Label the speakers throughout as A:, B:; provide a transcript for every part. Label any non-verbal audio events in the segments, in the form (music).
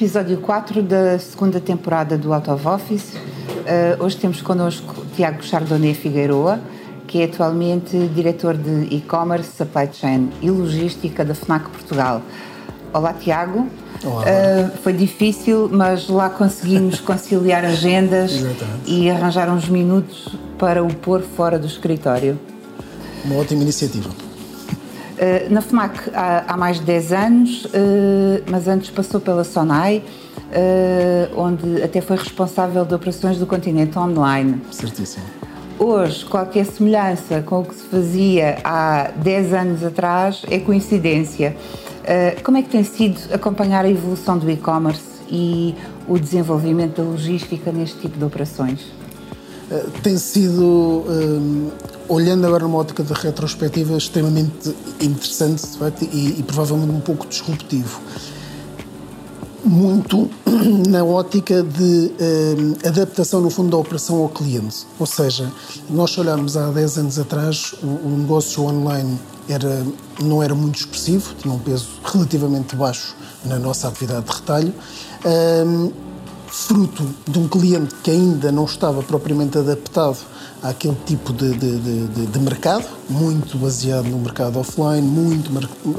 A: episódio 4 da segunda temporada do Out of Office. Uh, hoje temos connosco Tiago Chardonnay Figueiroa, que é atualmente diretor de e-commerce, supply chain e logística da FNAC Portugal. Olá, Tiago.
B: Olá. Uh,
A: foi difícil, mas lá conseguimos (laughs) conciliar agendas e arranjar uns minutos para o pôr fora do escritório.
B: Uma ótima iniciativa.
A: Uh, na FNAC há, há, mais de 10 anos, uh, mas antes passou pela Sonai, onde até foi responsável de operações do continente online.
B: Certíssimo.
A: Hoje, qualquer semelhança com o que se fazia há 10 anos atrás é coincidência. Uh, como é que tem sido acompanhar a evolução do e-commerce e o desenvolvimento da logística neste tipo de operações?
B: Uh, tem sido, uh, olhando agora numa ótica de retrospectiva, extremamente interessante facto, e, e provavelmente um pouco disruptivo muito (clears throat) na ótica de eh, adaptação, no fundo, da operação ao cliente. Ou seja, nós olharmos há 10 anos atrás, o, o, negócio online era, não era muito expressivo, tinha um peso relativamente baixo na nossa atividade de retalho. Eh, fruto de um cliente que ainda não estava propriamente adaptado àquele tipo de, de, de, de, mercado, muito baseado no mercado offline, muito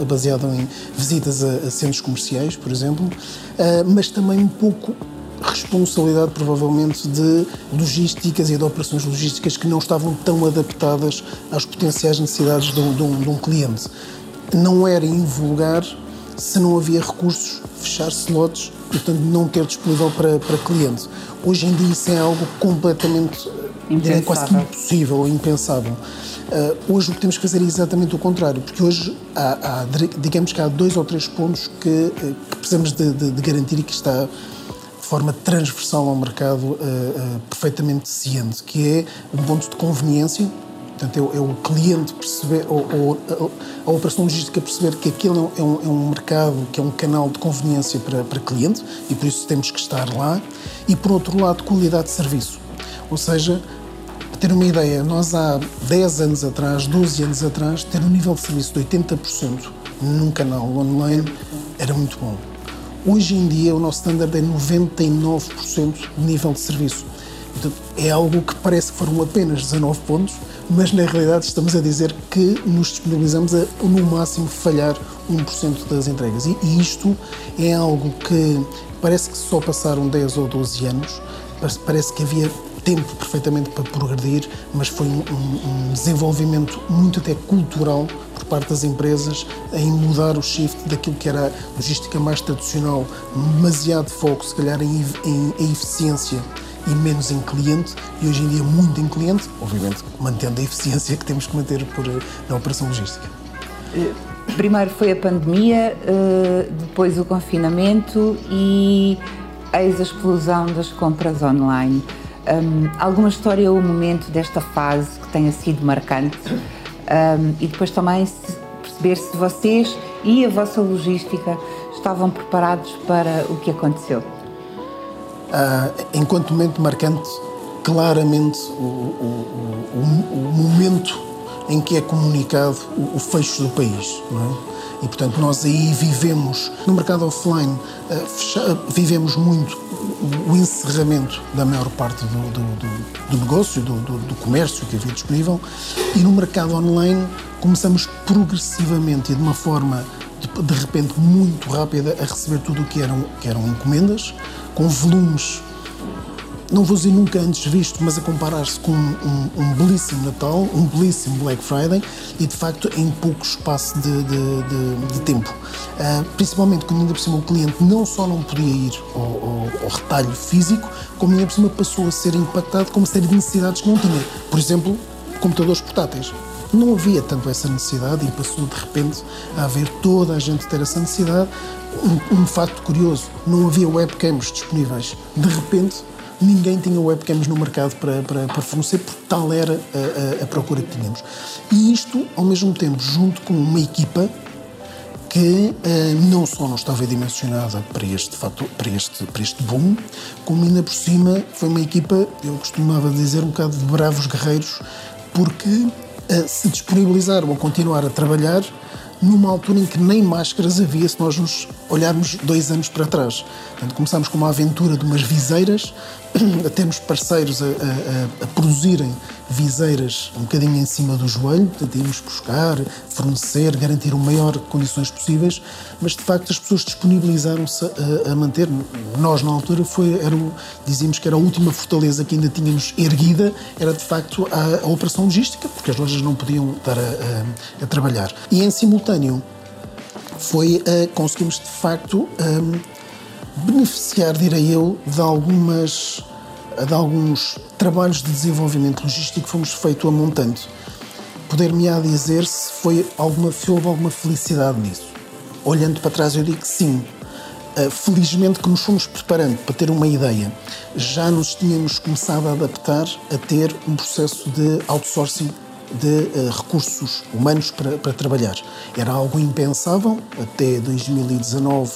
B: baseado em visitas a, a centros comerciais, por exemplo, uh, mas também um pouco responsabilidade, provavelmente, de logísticas e de operações logísticas que não estavam tão adaptadas às potenciais necessidades de um, de um, de um cliente. Não era invulgar se não havia recursos, fechar slots portanto, não ter disponível para, para cliente. Hoje em dia isso é algo completamente é quase impossível ou impensável. Uh, hoje o que temos que fazer é exatamente o contrário, porque hoje há, há digamos que há dois ou três pontos que, eh, que precisamos de, de, de, garantir e que está de forma transversal ao mercado uh, uh, perfeitamente ciente, que é um ponto de conveniência, portanto é, é o cliente perceber, ou, ou a, a, operação logística perceber que aquele é um, é um, mercado, que é um canal de conveniência para, para cliente e por isso temos que estar lá, e por outro lado qualidade de serviço, ou seja, ter uma ideia, nós há 10 anos atrás, 12 anos atrás, ter um nível de serviço de 80% num canal online era muito bom. Hoje em dia, o nosso standard é 99% de nível de serviço. É algo que parece que foram apenas 19 pontos, mas na realidade estamos a dizer que nos disponibilizamos a, no máximo, falhar 1% das entregas. E, e isto é algo que parece que só passaram 10 ou 12 anos, parece que havia tempo perfeitamente para progredir, mas foi um, um, desenvolvimento muito até cultural por parte das empresas em mudar o shift daquilo que era a logística mais tradicional, demasiado foco, se calhar, em, em, em eficiência e menos em cliente, e hoje em dia muito em cliente, obviamente mantendo a eficiência que temos que manter por, eh, na operação logística.
A: Eh, primeiro foi a pandemia, eh, depois o confinamento e eis a explosão das compras online um, alguma história ou momento desta fase que tenha sido marcante um, e depois também se perceber se vocês e a vossa logística estavam preparados para o que aconteceu.
B: Uh, enquanto momento marcante, claramente o, o, o, o, momento em que é comunicado o, fecho do país. Não é? E, portanto, nós aí vivemos, no mercado offline, uh, vivemos muito o encerramento da maior parte do, do, do, do negócio, do, do, comércio que havia disponível, e no mercado online começamos progressivamente e de uma forma de, de repente muito rápida a receber tudo o que eram, que eram encomendas, com volumes não vou dizer nunca antes visto, mas a comparar-se com um, um, belíssimo Natal, um belíssimo Black Friday e de facto em pouco espaço de, de, de, de tempo. Uh, principalmente quando ainda por cima o cliente não só não podia ir ao, ao, ao, retalho físico, como ainda por cima passou a ser impactado com uma série de necessidades que não tinha. Por exemplo, computadores portáteis. Não havia tanto essa necessidade e passou de repente a haver toda a gente ter essa necessidade. Um, um facto curioso, não havia webcams disponíveis. De repente, ninguém tinha webcams no mercado para, para, para fornecer, porque tal era a, a, a, procura que tínhamos. E isto, ao mesmo tempo, junto com uma equipa que uh, não só não estava dimensionada para este, fato, para, este, para este boom, como ainda por cima foi uma equipa, eu costumava dizer, um bocado de bravos guerreiros, porque uh, se disponibilizaram a continuar a trabalhar numa altura em que nem máscaras havia se nós nos olharmos dois anos para trás. Portanto, começámos com uma aventura de umas viseiras, (clears throat) a termos parceiros a, a, a, produzirem viseiras um bocadinho em cima do joelho, portanto, íamos buscar, fornecer, garantir o maior condições possíveis, mas de facto as pessoas disponibilizaram-se a, a, manter. Nós, na altura, foi, era dizíamos que era a última fortaleza que ainda tínhamos erguida, era de facto a, operação logística, porque as lojas não podiam estar a, trabalhar. E em simultâneo, foi uh, conseguimos de facto um, beneficiar, direi eu, de algumas de alguns trabalhos de desenvolvimento logístico que fomos feito a montante. Poder-me-á dizer se foi alguma, se houve alguma felicidade nisso. Olhando para trás, eu digo que sim. Uh, felizmente que nos fomos preparando para ter uma ideia. Já nos tínhamos começado a adaptar a ter um processo de outsourcing de uh, recursos humanos para, para, trabalhar. Era algo impensável até 2019,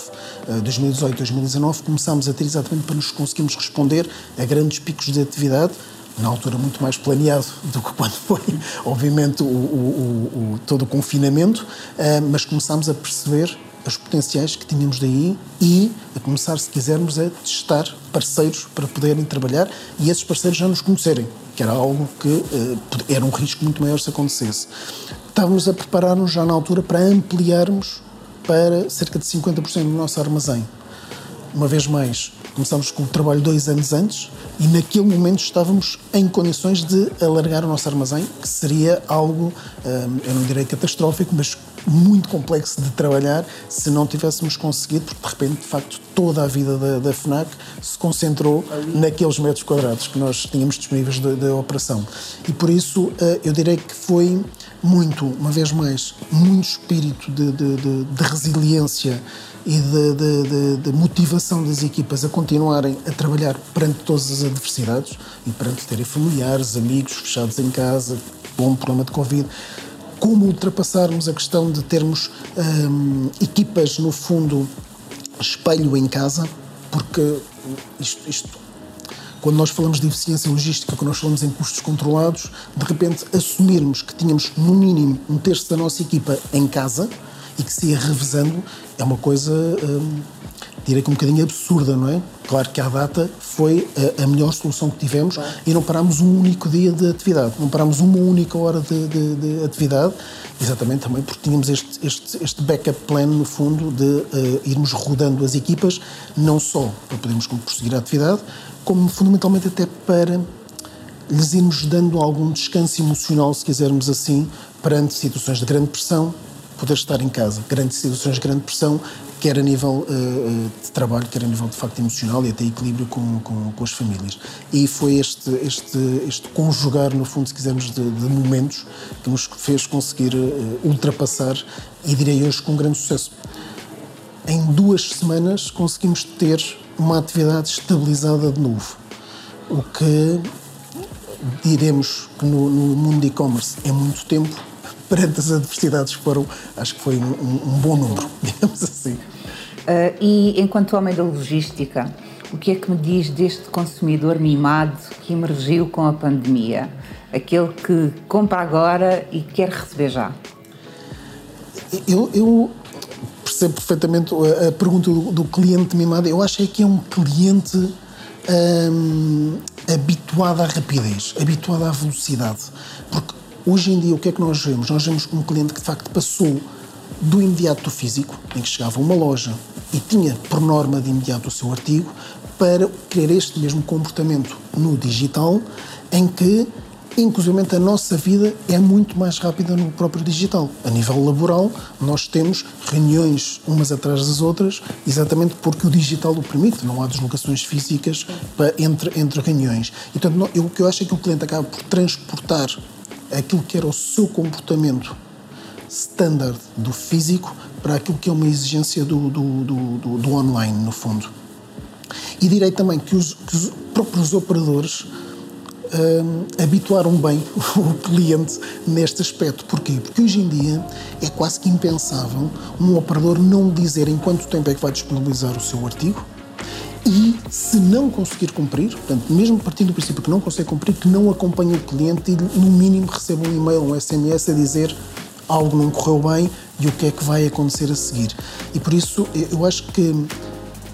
B: uh, 2018, 2019, começámos a ter exatamente para nos conseguirmos responder a grandes picos de atividade, na altura muito mais planeado (laughs) do que quando foi, obviamente, o, o, o, todo o confinamento, uh, mas começámos a perceber os potenciais que tínhamos daí e a começar, se quisermos, a testar parceiros para poderem trabalhar e esses parceiros já nos conhecerem que era algo que uh, era um risco muito maior se acontecesse. Estávamos a preparar-nos já na altura para ampliarmos para cerca de 50% do nosso armazém. Uma vez mais, começámos com o trabalho dois anos antes e naquele momento estávamos em condições de alargar o nosso armazém, que seria algo, eh, eu não direi catastrófico, mas muito complexo de trabalhar se não tivéssemos conseguido, porque de repente, de facto, toda a vida da, da FNAC se concentrou naqueles metros quadrados que nós tínhamos disponíveis da operação. E por isso eh, eu direi que foi muito, uma vez mais, muito espírito de, de, de, de resiliência e de, motivação das equipas a continuarem a trabalhar perante todas as adversidades e perante terem familiares, amigos fechados em casa, bom problema de Covid como ultrapassarmos a questão de termos hum, equipas, no fundo, espelho em casa, porque isto, isto, quando nós falamos de eficiência logística, quando nós falamos em custos controlados, de repente assumirmos que tínhamos no mínimo um terço da nossa equipa em casa e que se ia revezando é uma coisa. Hum, direi que um bocadinho absurda, não é? Claro que à data foi a, a melhor solução que tivemos claro. e não parámos um único dia de atividade, não parámos uma única hora de, de, de atividade, exatamente também porque tínhamos este, este, este backup plan, no fundo, de uh, irmos rodando as equipas, não só para podermos prosseguir a atividade, como fundamentalmente até para lhes irmos dando algum descanso emocional, se quisermos assim, perante situações de grande pressão, poder estar em casa, grandes situações de grande pressão, quer a nível uh, de trabalho, quer a nível de facto emocional e até equilíbrio com, com, com as famílias. E foi este, este, este conjugar, no fundo, se quisermos, de, de momentos que nos fez conseguir uh, ultrapassar e direi hoje com grande sucesso. Em duas semanas conseguimos ter uma atividade estabilizada de novo, o que diremos que no, no mundo e-commerce é muito tempo, perante as adversidades foram, acho que foi um, um bom número, (laughs) digamos assim.
A: Uh, e enquanto homem da logística, o que é que me diz deste consumidor mimado que emergiu com a pandemia? Aquele que compra agora e quer receber já?
B: Eu, eu percebo perfeitamente a, a pergunta do, do, cliente mimado. Eu acho é que é um cliente hum, habituado à rapidez, habituado à velocidade. Porque Hoje em dia, o que é que nós vemos? Nós vemos um cliente que de facto passou do imediato físico, em que chegava a uma loja e tinha por norma de imediato o seu artigo, para querer este mesmo comportamento no digital, em que inclusive a nossa vida é muito mais rápida no próprio digital. A nível laboral, nós temos reuniões umas atrás das outras, exatamente porque o digital o permite, não há deslocações físicas entre, entre reuniões. Então, o que eu acho é que o cliente acaba por transportar aquilo que era o seu comportamento standard do físico para aquilo que é uma exigência do, do, do, do online, no fundo. E direi também que os, que os próprios operadores hum, habituaram bem (laughs) o cliente neste aspecto. Porquê? Porque hoje em dia é quase que impensável um operador não dizer em quanto tempo é que vai disponibilizar o seu artigo e se não conseguir cumprir, portanto, mesmo partindo do princípio que não consegue cumprir, que não acompanhe o cliente e no mínimo receba um e-mail, um SMS a dizer algo não correu bem, e o que é que vai acontecer a seguir. E por isso eu acho que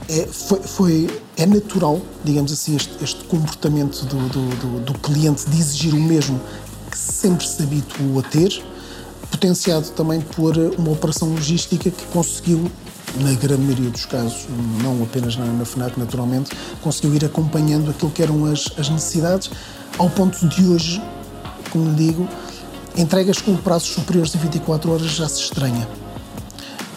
B: é, foi, foi, é natural, digamos assim, este, este comportamento do, do, do, do, cliente de exigir o mesmo que sempre se habituou a ter, potenciado também por uma operação logística que conseguiu, na grande maioria dos casos, não apenas na, na FNAC naturalmente, conseguiu ir acompanhando aquilo que eram as, as necessidades, ao ponto de hoje, como lhe digo, entregas com prazos superiores a 24 horas já se estranha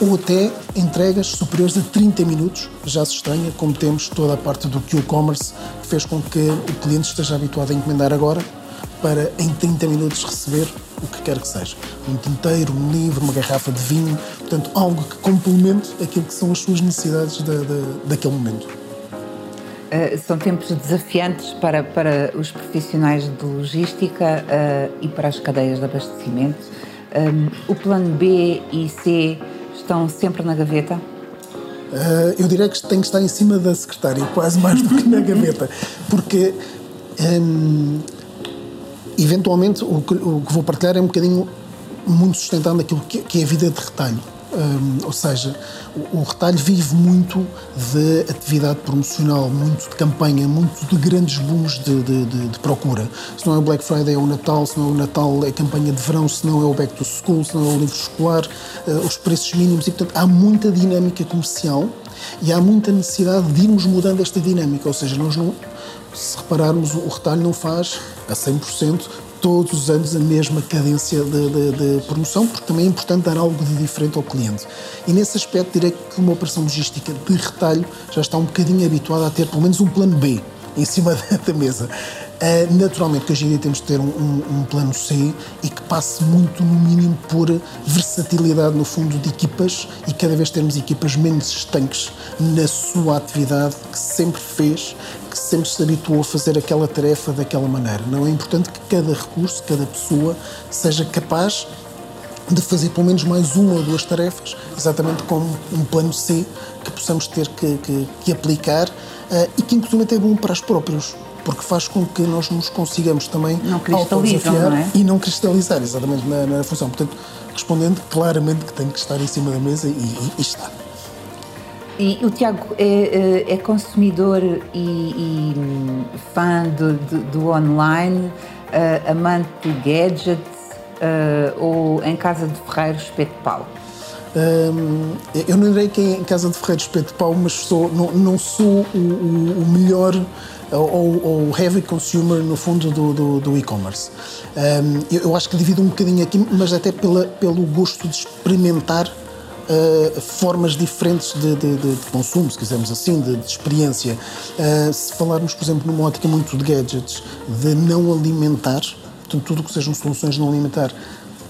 B: ou até entregas superiores a 30 minutos, já se estranha, como temos toda a parte do Q-Commerce, que fez com que o cliente esteja habituado a encomendar agora, para em 30 minutos receber o que quer que seja. Um tinteiro, um livro, uma garrafa de vinho, portanto, algo que complemente aquilo que são as suas necessidades da, da, daquele momento.
A: Uh, são tempos desafiantes para, para os profissionais de logística uh, e para as cadeias de abastecimento. Um, o plano B e C estão sempre na gaveta?
B: Uh, eu diria que tem que estar em cima da secretária, quase mais do que na (laughs) gaveta, porque um, eventualmente o que, o que, vou partilhar é um bocadinho muito sustentado naquilo que, que é a vida de retalho. Ou seja, o, o, retalho vive muito de atividade promocional, muito de campanha, muito de grandes booms de, de, de, de, procura. Se não é o Black Friday, é o Natal, se não é o Natal, é a campanha de verão, se não é o Back to School, se não é o livro escolar, uh, os preços mínimos. E, portanto, há muita dinâmica comercial e há muita necessidade de irmos mudando esta dinâmica. Ou seja, nós não, se repararmos, o retalho não faz a 100% todos os anos a mesma cadência de, de, de, promoção, porque também é importante dar algo de diferente ao cliente. E nesse aspecto, direi que uma operação logística de retalho já está um bocadinho habituada a ter pelo menos um plano B em cima (laughs) da mesa. Uh, naturalmente que hoje em dia temos de ter um, um, um, plano C e que passe muito, no mínimo, por versatilidade, no fundo, de equipas e cada vez termos equipas menos estanques na sua atividade que sempre fez, que sempre se habituou a fazer aquela tarefa daquela maneira. Não é importante que cada recurso, cada pessoa, seja capaz de fazer pelo menos mais uma ou duas tarefas, exatamente como um plano C que possamos ter que, que, que aplicar uh, e que inclusive é bom para os próprios porque faz com que nós nos consigamos também
A: não autodesafiar não é?
B: e não cristalizar exatamente na, na, função. Portanto, respondendo claramente que tem que estar em cima da mesa e, e, e está.
A: E o Tiago é, é consumidor e, e fã do, do, do online, uh, amante de gadgets uh, ou em casa de ferreiro espeto de pau?
B: Um, eu não direi que em casa de ferreiro espeto de pau, mas sou, não, não sou o, o, o melhor ou, ou heavy consumer, no fundo, do, do, do e-commerce. Um, eu, eu, acho que divido um bocadinho aqui, mas até pela, pelo gosto de experimentar uh, formas diferentes de, de, de, consumo, se quisermos assim, de, de experiência. Uh, se falarmos, por exemplo, numa ótica muito de gadgets, de não alimentar, portanto, tudo o que sejam soluções não alimentar,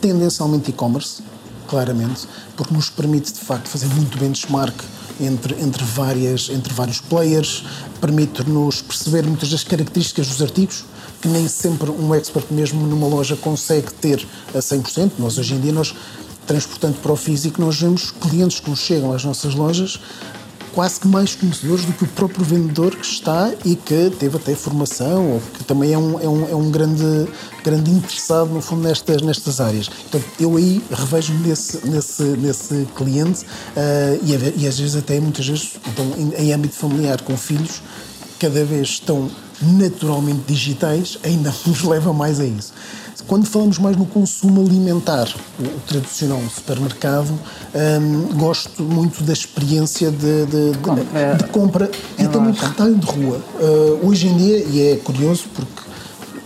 B: tendencialmente e-commerce, claramente, porque nos permite, de facto, fazer muito benchmark entre, entre, várias, entre vários players, permite-nos perceber muitas das características dos artigos, que nem sempre um expert mesmo numa loja consegue ter a 100%. Nós hoje em dia, nós, transportando para o físico, nós vemos clientes que nos chegam às nossas lojas quase que mais conhecedores do que o próprio vendedor que está e que teve até formação ou que também é um, é um, é um grande, grande interessado, no fundo, nestas, nestas áreas. Portanto, eu aí revejo-me nesse, nesse, nesse cliente uh, e, e, às vezes até, muitas vezes, então, em, em âmbito familiar com filhos, cada vez estão naturalmente digitais, ainda (laughs) nos leva mais a isso. Quando falamos mais no consumo alimentar, o, tradicional supermercado, um, gosto muito da experiência de, de, de compra, de compra. E também de retalho de rua. Uh, hoje em dia, e é curioso porque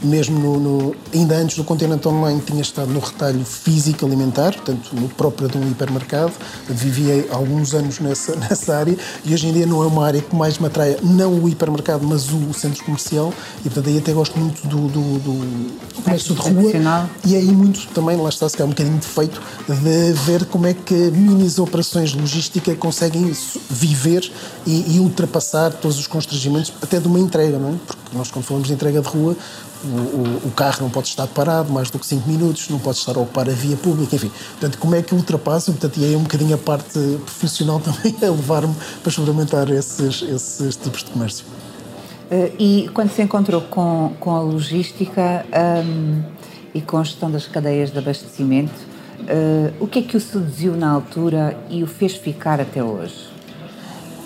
B: mesmo no, no, ainda antes do Continente Online tinha estado no retalho físico alimentar, portanto no próprio de um hipermercado, vivia alguns anos nessa, (laughs) nessa área e hoje em dia não é uma área que mais me atrai, não o hipermercado, mas o centro comercial. E portanto aí até gosto muito do, do, do comércio de rua. E aí muito também, lá está, se calhar um bocadinho defeito de ver como é que minis operações de logística conseguem viver e, e ultrapassar todos os constrangimentos até de uma entrega, não é? Porque nós quando falamos de entrega de rua o, o, carro não pode estar parado mais do que 5 minutos, não pode estar a ocupar a via pública, enfim. Portanto, como é que ultrapassa? Portanto, e aí um bocadinho a parte profissional (laughs) também a levar-me para experimentar esses, esses tipos de comércio.
A: Uh, e quando se encontrou com, com a logística um, e com a gestão das cadeias de abastecimento, Uh, o que é que o seduziu na altura e o fez ficar até hoje?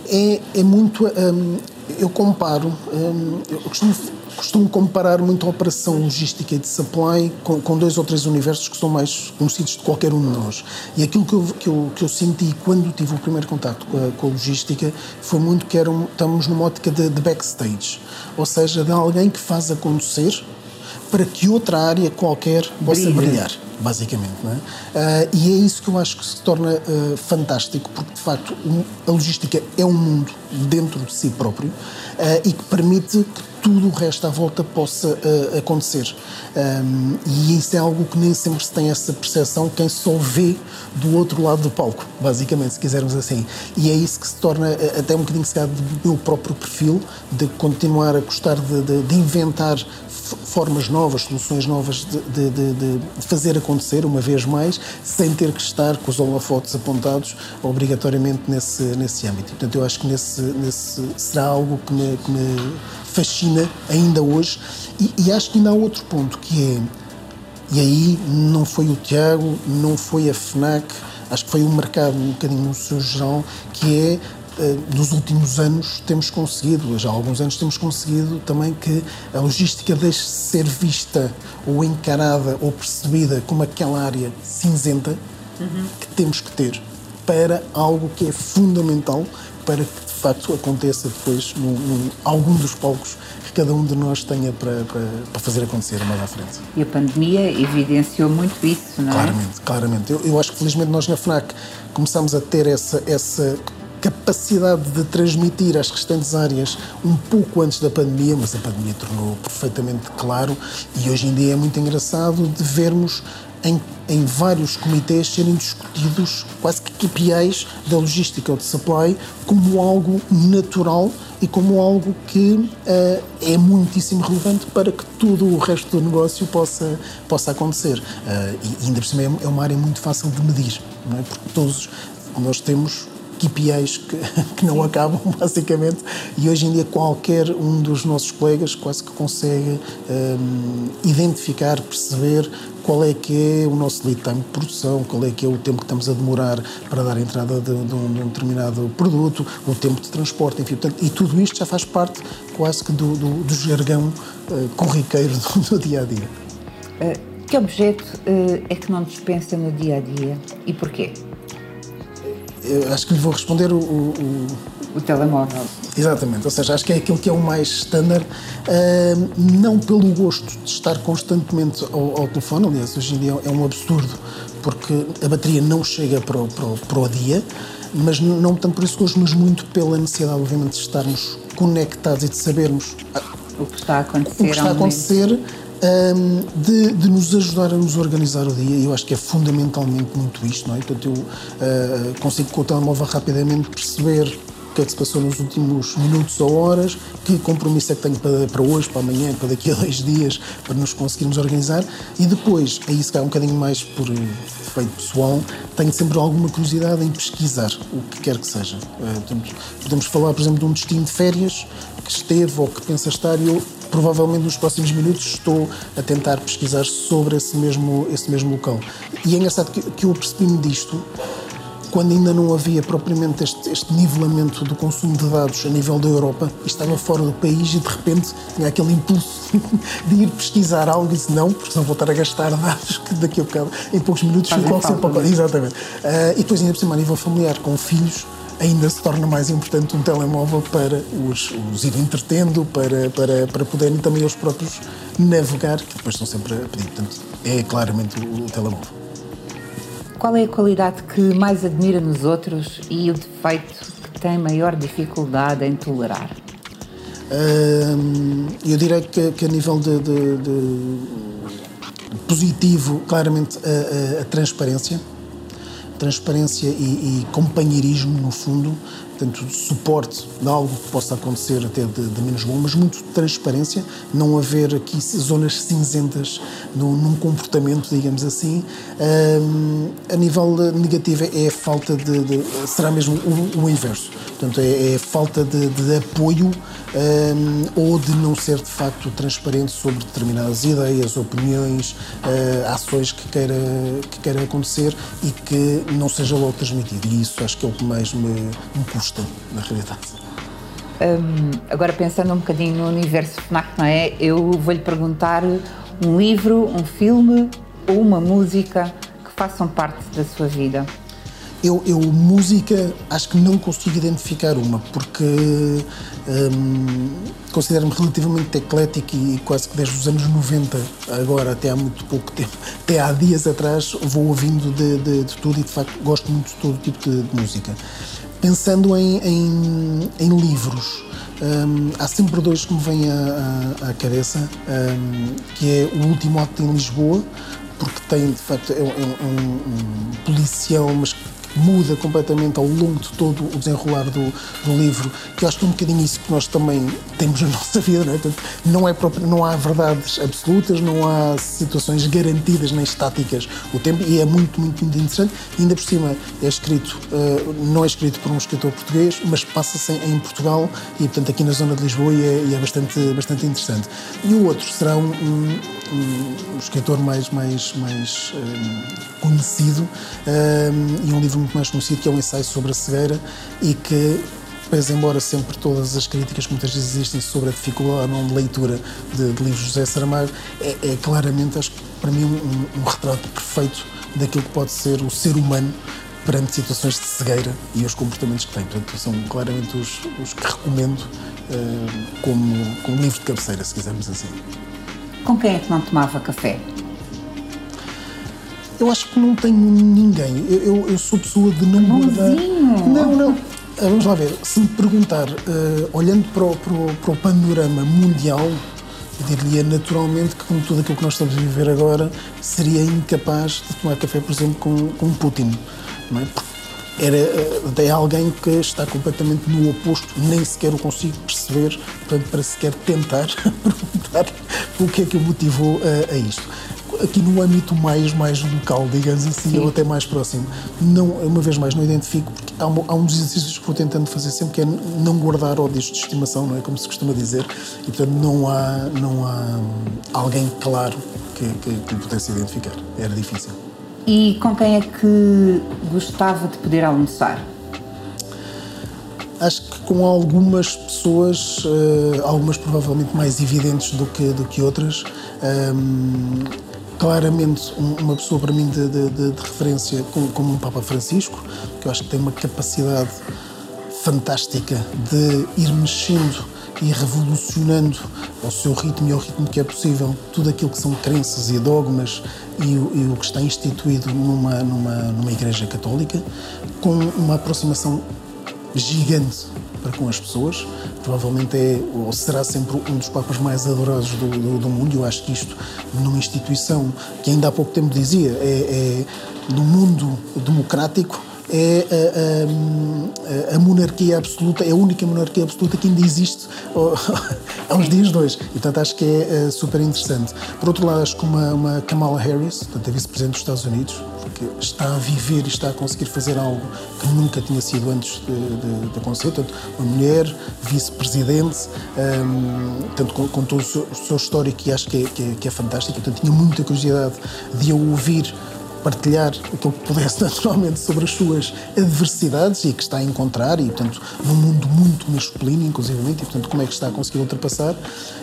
B: É, é muito. Um, eu comparo, um, eu costumo, costumo, comparar muito a operação logística e de supply com, com, dois ou três universos que são mais conhecidos de qualquer um de nós. E aquilo que eu, que eu, que eu senti quando tive o primeiro contato com a, com a logística foi muito que eram, estamos numa ótica de, de backstage, ou seja, de alguém que faz acontecer para que outra área qualquer possa Brilha. brilhar, basicamente. É? Uh, e é isso que eu acho que se torna uh, fantástico, porque de facto a logística é um mundo dentro de si próprio uh, e que permite que tudo o resto à volta possa acontecer. Um, e isso é algo que nem sempre se tem essa percepção quem só vê do outro lado do palco, basicamente, se quisermos assim. E é isso que se torna até um bocadinho se do meu próprio perfil, de continuar a gostar de, de, de inventar formas novas, soluções novas de, de, de, fazer acontecer, uma vez mais, sem ter que estar com os holofotes apontados obrigatoriamente nesse, nesse âmbito. Portanto, eu acho que nesse, nesse será algo que me, que me fascina ainda hoje. E, e, acho que ainda há outro ponto que é, e aí não foi o Tiago, não foi a FNAC, acho que foi o mercado um bocadinho no seu geral, que é nos últimos anos temos conseguido, já há alguns anos temos conseguido também que a logística deixe de ser vista ou encarada ou percebida como aquela área cinzenta uhum. que temos que ter para algo que é fundamental para que de facto aconteça depois num, num algum dos palcos que cada um de nós tenha para, para, para, fazer acontecer mais à frente.
A: E a pandemia evidenciou muito isso, não
B: é? Claramente, claramente. Eu, eu acho que felizmente nós na FNAC começamos a ter essa, essa capacidade de transmitir às restantes áreas um pouco antes da pandemia, mas a pandemia tornou perfeitamente claro e hoje em dia é muito engraçado de vermos em, em vários comitês serem discutidos quase que KPIs da logística ou de supply como algo natural e como algo que uh, é muitíssimo relevante para que todo o resto do negócio possa, possa acontecer. Uh, e ainda por cima é, é uma área muito fácil de medir, é? porque todos nós temos KPIs que, (laughs) que não acabam, (laughs) basicamente, e hoje em dia qualquer um dos nossos colegas quase que consegue um, identificar, perceber qual é que é o nosso lead time de produção, qual é que é o tempo que estamos a demorar para dar entrada de, de, um, de um, determinado produto, o tempo de transporte, enfim, portanto, e tudo isto já faz parte quase que do, do, do jargão uh, corriqueiro (laughs) do, do dia a dia.
A: Uh, que objeto uh, é que não dispensa no dia a dia e porquê?
B: Eu acho que lhe vou responder o, o,
A: o telemóvel.
B: Exatamente, ou seja, acho que é aquilo que é o mais standard, uh, não pelo gosto de estar constantemente ao, ao, telefone, aliás, hoje em dia é um absurdo, porque a bateria não chega para o, para o, para o dia, mas não tanto por isso gosto, mas muito pela necessidade, obviamente, de estarmos conectados e de sabermos
A: o que está a acontecer. O
B: que está a acontecer um, de, de, nos ajudar a nos organizar o dia. Eu acho que é fundamentalmente muito isto, não é? Portanto, eu uh, consigo com o telemóvel rapidamente perceber o que é que se passou nos últimos minutos ou horas, que compromisso é que tenho para, para hoje, para amanhã, para daqui a (laughs) dois dias, para nos conseguirmos organizar. E depois, aí se calhar um bocadinho mais por feito pessoal, tenho sempre alguma curiosidade em pesquisar o que quer que seja. Uh, podemos falar, por exemplo, de um destino de férias que esteve ou que pensa estar e eu provavelmente nos próximos minutos estou a tentar pesquisar sobre esse mesmo, esse mesmo local. E é engraçado que, que eu percebi-me disto quando ainda não havia propriamente este, este, nivelamento do consumo de dados a nível da Europa, estava fora do país e de repente tinha aquele impulso (laughs) de ir pesquisar algo e disse não, porque não vou estar a gastar dados que daqui a bocado, em poucos minutos, ficam ao seu papel. Exatamente. Uh, e depois, ainda por cima, a nível familiar, com filhos, ainda se torna mais importante um telemóvel para os, os ir entretendo, para, para, para poderem também eles próprios navegar, que depois estão sempre a pedir. Portanto, é claramente o, o telemóvel.
A: Qual é a qualidade que mais admira nos outros e o defeito que tem maior dificuldade em tolerar?
B: eu diria que, que a nível de, de, de positivo, claramente a, a, a transparência transparência e, e, companheirismo, no fundo, portanto, suporte de algo que possa acontecer até de, de menos bom, mas muito transparência, não haver aqui zonas cinzentas no, num comportamento, digamos assim. Um, a nível negativo é a falta de, de será mesmo o, o, inverso, portanto, é, é a falta de, de apoio um, ou de não ser de facto transparente sobre determinadas ideias, opiniões, uh, ações que queira, que queira acontecer e que não seja logo transmitido. E isso acho que é o que mais me, me custa, na realidade.
A: Um, agora pensando um bocadinho no universo FNAC, não é? Eu vou-lhe perguntar um livro, um filme ou uma música que façam parte da sua vida.
B: Eu, eu, música, acho que não consigo identificar uma, porque hum, considero-me relativamente eclético e quase que desde os anos 90, agora até há muito pouco tempo, até há dias atrás, vou ouvindo de, de, de tudo e de facto gosto muito de todo tipo de, de música. Pensando em, em, em livros, hum, há sempre dois que me vêm à, à, cabeça, hum, que é O Último Acto em Lisboa, porque tem, de facto, é, é um, um policial, mas muda completamente ao longo de todo o desenrolar do, do livro, que eu acho que é um bocadinho isso que nós também temos na (laughs) nossa vida, não é? Portanto, não, é próprio, não há verdades absolutas, não há situações garantidas nem estáticas o tempo, e é muito, muito, muito interessante. E ainda por cima é escrito, uh, não é escrito por um escritor português, mas passa-se em, em, Portugal e, portanto, aqui na zona de Lisboa e é, e é bastante, bastante interessante. E o outro será um, um, um escritor mais, mais, mais um, eh, conhecido um, e um livro muito mais conhecido, que é um ensaio sobre a cegueira e que pese embora sempre todas as críticas que muitas vezes existem sobre a dificuldade não de leitura de, de livros de José Saramago, é, é, claramente, acho que para mim, um, um, retrato perfeito daquilo que pode ser o ser humano perante situações de cegueira e os comportamentos que tem. Portanto, são claramente os, os que recomendo uh, como, como livro de cabeceira, se quisermos assim.
A: Com quem é que não tomava café?
B: Eu acho que não tenho ninguém. Eu, eu, eu sou pessoa de não guardar. Não, não. Ah, vamos lá ver. Se me perguntar, uh, olhando para o, para, o, para o panorama mundial, eu diria naturalmente que, com tudo aquilo que nós estamos a viver agora, seria incapaz de tomar café, por exemplo, com, com Putin. Não é? Era, é alguém que está completamente no oposto, nem sequer o consigo perceber, portanto, para sequer tentar (laughs) perguntar o que é que o motivou a, a isto aqui no âmbito mais, mais local, digamos assim, Sim. ou até mais próximo. Não, uma vez mais, não identifico, porque há, há uns exercícios que vou tentando fazer sempre, que é não guardar ódios de estimação, não é? Como se costuma dizer, e portanto não há, não há alguém claro que, que, que pudesse identificar. Era difícil.
A: E com quem é que gostava de poder almoçar?
B: Acho que com algumas pessoas, uh, algumas provavelmente mais evidentes do que, do que outras, um, ehm, claramente uma pessoa para mim de, de, de, de referência como, como um Papa Francisco, que eu acho que tem uma capacidade fantástica de ir mexendo e revolucionando ao seu ritmo e ao ritmo que é possível tudo aquilo que são crenças e dogmas e, e o que está instituído numa, numa, numa igreja católica, com uma aproximação gigante para com as pessoas. Provavelmente é ou será sempre um dos papas mais adorados do, do, do mundo. Eu acho que isto, numa instituição que ainda há pouco tempo dizia, é, é no mundo democrático, é a, a, a, monarquia absoluta, é a única monarquia absoluta que ainda existe (laughs) aos dias de hoje. E, portanto, acho que é, é super interessante. Por outro lado, acho que uma, uma Kamala Harris, portanto, a vice-presidente dos Estados Unidos, está a viver e está a conseguir fazer algo que nunca tinha sido antes de, de, acontecer. Portanto, uma mulher, vice-presidente, um, tanto com, com, todo o seu, o seu histórico, que acho que é, que é, que é fantástico. Portanto, tinha muita curiosidade de a ouvir partilhar aquilo que pudesse (laughs) naturalmente sobre as suas adversidades e que está a encontrar e, portanto, num mundo muito masculino, inclusivamente, e, portanto, como é que está a conseguir ultrapassar.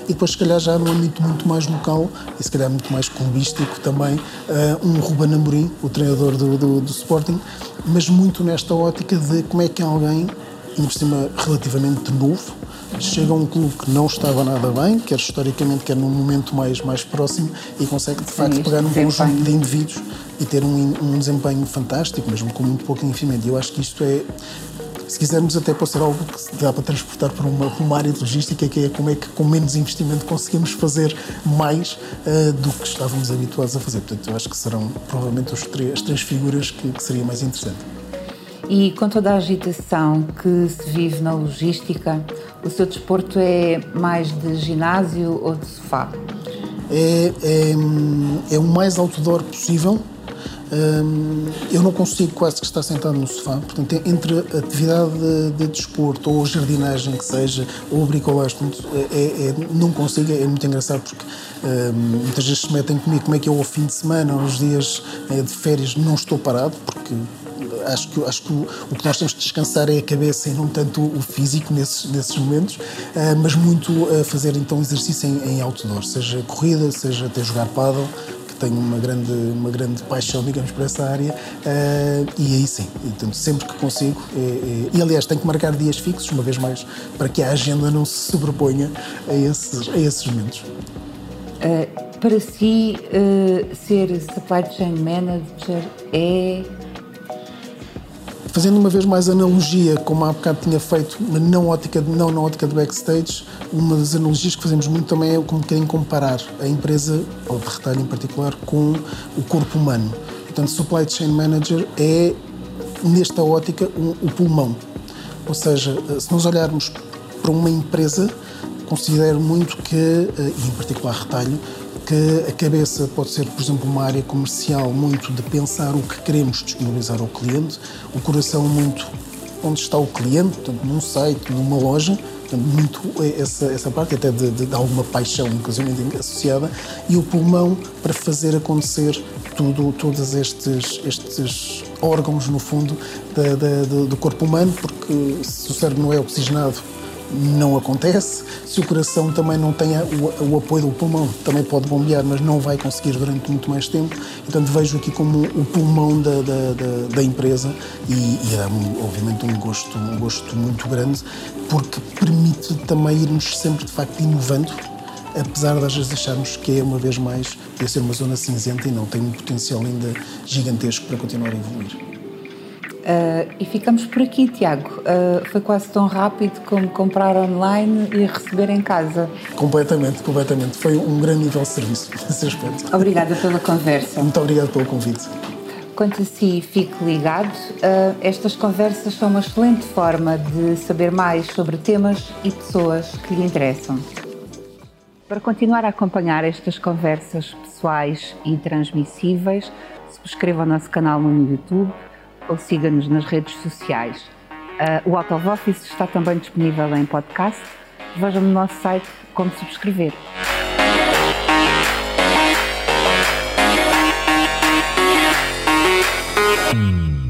B: E depois, se calhar, já num âmbito muito mais local e, se calhar, muito mais clubístico também, uh, um Ruben Amorim, o treinador do, do, do Sporting, mas muito nesta ótica de como é que alguém, ainda por cima relativamente novo, chega a um clube que não estava nada bem, quer historicamente, quer num momento mais, mais próximo, e consegue de facto Sim, pegar num conjunto de indivíduos e ter um, um desempenho fantástico, mesmo com muito pouco investimento. E eu acho que isto é, se quisermos até pode ser algo que dá para transportar para uma, uma área de logística, que é como é que com menos investimento conseguimos fazer mais uh, do que estávamos habituados a fazer. Portanto, eu acho que serão provavelmente os três, as três figuras que, que seria mais interessante.
A: E com toda a agitação que se vive na logística, o seu desporto é mais de ginásio ou de sofá?
B: É, é, é o mais outdoor possível. Eu não consigo quase que estar sentado no sofá. Portanto, entre atividade de, de desporto ou jardinagem que seja, ou bricolagem, é, é, não consigo, é muito engraçado porque muitas vezes se metem comigo como é que eu ao fim de semana, nos dias eh, de férias, não estou parado, porque acho que, acho que o, o, que nós temos de descansar é a cabeça e não tanto o físico nesses, nesses momentos, uh, mas muito a fazer então exercício em, em, outdoor, seja corrida, seja até jogar paddle, tenho uma grande, uma grande paixão, digamos, por essa área, uh, e aí sim, então, sempre que consigo, é, é, e aliás tenho que marcar dias fixos, uma vez mais, para que a agenda não se sobreponha a esses, a esses momentos.
A: Uh, para si, uh, ser supply chain manager é
B: Fazendo uma vez mais analogia, como há bocado tinha feito, mas não, ótica de, não na ótica de backstage, uma das analogias que fazemos muito também é um bocadinho comparar a empresa, ou de retalho em particular, com o corpo humano. Portanto, Supply Chain Manager é, nesta ótica, um, o pulmão. Ou seja, se nós olharmos para uma empresa, considero muito que, eh, e em particular retalho, que a cabeça pode ser, por exemplo, uma área comercial muito de pensar o que queremos disponibilizar ao cliente, o coração muito onde está o cliente, portanto, num site, numa loja, portanto, muito essa, essa parte, até de, de, de alguma paixão, inclusive associada, e o pulmão para fazer acontecer tudo, todos estes, estes órgãos, no fundo, da, da, do corpo humano, porque se o cérebro não é oxigenado, não acontece. Se o coração também não tem o, o, apoio do pulmão, também pode bombear, mas não vai conseguir durante muito mais tempo. Portanto, vejo aqui como o pulmão da, da, da, da empresa e, e dá, obviamente, um gosto, um gosto muito grande, porque permite também irmos sempre, de facto, inovando apesar de às vezes acharmos que é uma vez mais poder ser uma zona cinzenta e não tem um potencial ainda gigantesco para continuar a evoluir.
A: Uh, e ficamos por aqui, Tiago. Uh, foi quase tão rápido como comprar online e receber em casa.
B: Completamente, completamente. Foi um grande nível de serviço (laughs) nesse aspecto.
A: Obrigada pela conversa.
B: Muito obrigado pelo convite.
A: Quanto a si, fique ligado. Uh, estas conversas são uma excelente forma de saber mais sobre temas e pessoas que lhe interessam. Para continuar a acompanhar estas conversas pessoais e transmissíveis, subscreva o nosso canal no YouTube ou siga-nos nas redes sociais. Uh, o Out of Office está também disponível em podcast. Vejam no nosso site como subscrever. Hum.